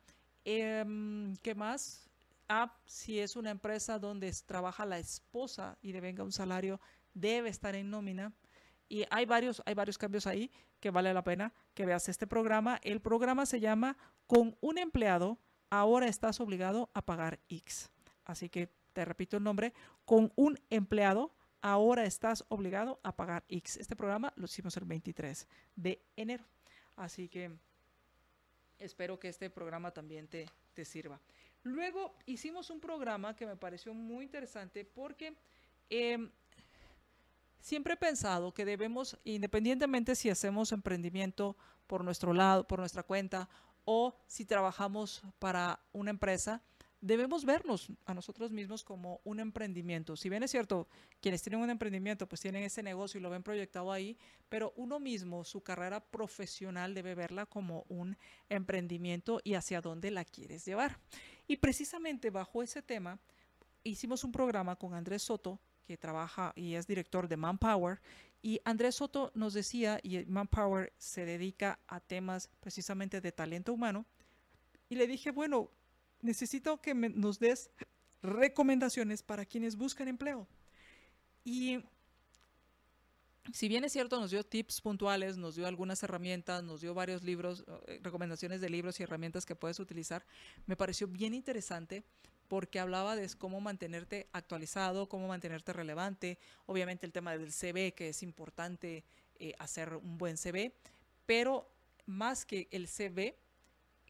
Em, ¿Qué más? Ah, si es una empresa donde trabaja la esposa y devenga un salario, debe estar en nómina. Y hay varios, hay varios cambios ahí que vale la pena que veas este programa. El programa se llama Con un empleado, ahora estás obligado a pagar X. Así que te repito el nombre, con un empleado, ahora estás obligado a pagar X. Este programa lo hicimos el 23 de enero. Así que espero que este programa también te, te sirva. Luego hicimos un programa que me pareció muy interesante porque eh, Siempre he pensado que debemos, independientemente si hacemos emprendimiento por nuestro lado, por nuestra cuenta, o si trabajamos para una empresa, debemos vernos a nosotros mismos como un emprendimiento. Si bien es cierto, quienes tienen un emprendimiento pues tienen ese negocio y lo ven proyectado ahí, pero uno mismo, su carrera profesional debe verla como un emprendimiento y hacia dónde la quieres llevar. Y precisamente bajo ese tema hicimos un programa con Andrés Soto que trabaja y es director de Manpower. Y Andrés Soto nos decía, y Manpower se dedica a temas precisamente de talento humano. Y le dije, bueno, necesito que nos des recomendaciones para quienes buscan empleo. Y si bien es cierto, nos dio tips puntuales, nos dio algunas herramientas, nos dio varios libros, eh, recomendaciones de libros y herramientas que puedes utilizar, me pareció bien interesante porque hablaba de cómo mantenerte actualizado, cómo mantenerte relevante, obviamente el tema del CV, que es importante eh, hacer un buen CV, pero más que el CV,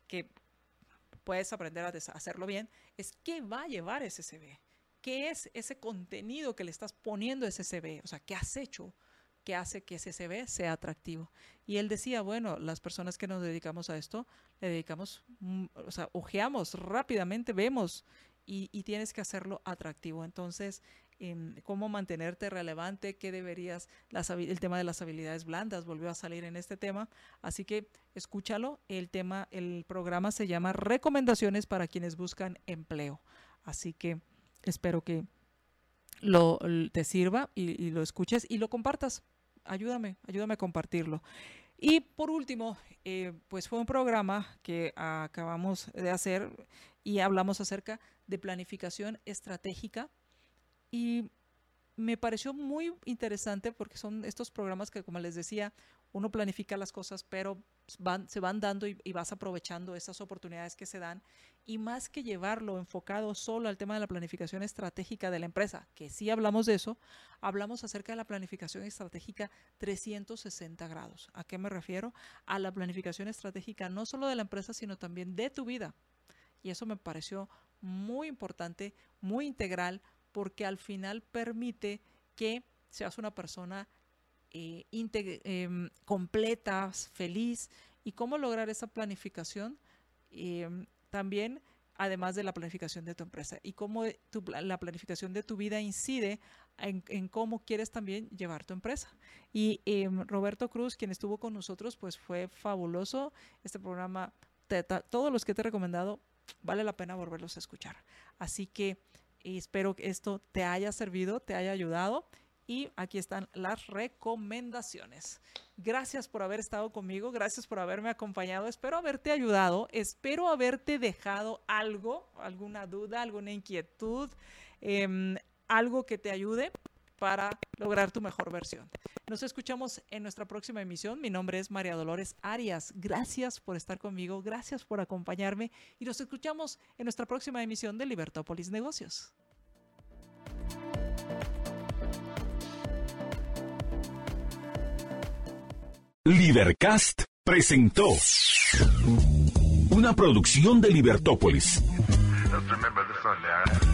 que puedes aprender a hacerlo bien, es qué va a llevar ese CV, qué es ese contenido que le estás poniendo a ese CV, o sea, qué has hecho que hace que ese CV sea atractivo. Y él decía, bueno, las personas que nos dedicamos a esto, le dedicamos, mm, o sea, ojeamos rápidamente, vemos y, tienes que hacerlo atractivo. Entonces, em, cómo mantenerte relevante, qué deberías, el tema de las habilidades blandas volvió a salir en este tema, así que escúchalo, el tema, el programa se llama Recomendaciones para quienes buscan empleo, así que espero que lo te sirva y lo escuches y lo compartas. Ayúdame, ayúdame a compartirlo. Y por último, eh, pues fue un programa que acabamos de hacer y hablamos acerca de planificación estratégica y me pareció muy interesante porque son estos programas que, como les decía, uno planifica las cosas, pero van, se van dando y, vas aprovechando esas oportunidades que se dan. Y más que llevarlo enfocado solo al tema de la planificación estratégica de la empresa, que sí hablamos de eso, hablamos acerca de la planificación estratégica 360 grados. ¿A qué me refiero? A la planificación estratégica no solo de la empresa, sino también de tu vida. Y eso me pareció muy importante, muy integral, porque al final permite que seas una persona eh, em, completa, feliz. ¿Y cómo lograr esa planificación? Em, también, además de la planificación de tu empresa. Y cómo la planificación de tu vida incide en, cómo quieres también llevar tu empresa. Y em, Roberto Cruz, quien estuvo con nosotros, pues fue fabuloso. Este programa, todos los que te he recomendado, vale la pena volverlos a escuchar. Así que espero que esto te haya servido, te haya ayudado y aquí están las recomendaciones. Gracias por haber estado conmigo, gracias por haberme acompañado, espero haberte ayudado, espero haberte dejado algo, alguna duda, alguna inquietud, em, algo que te ayude. Para lograr tu mejor versión. Nos escuchamos en nuestra próxima emisión. Mi nombre es María Dolores Arias. Gracias por estar conmigo, gracias por acompañarme y nos escuchamos en nuestra próxima emisión de Libertópolis Negocios. Libercast presentó una producción de Libertópolis.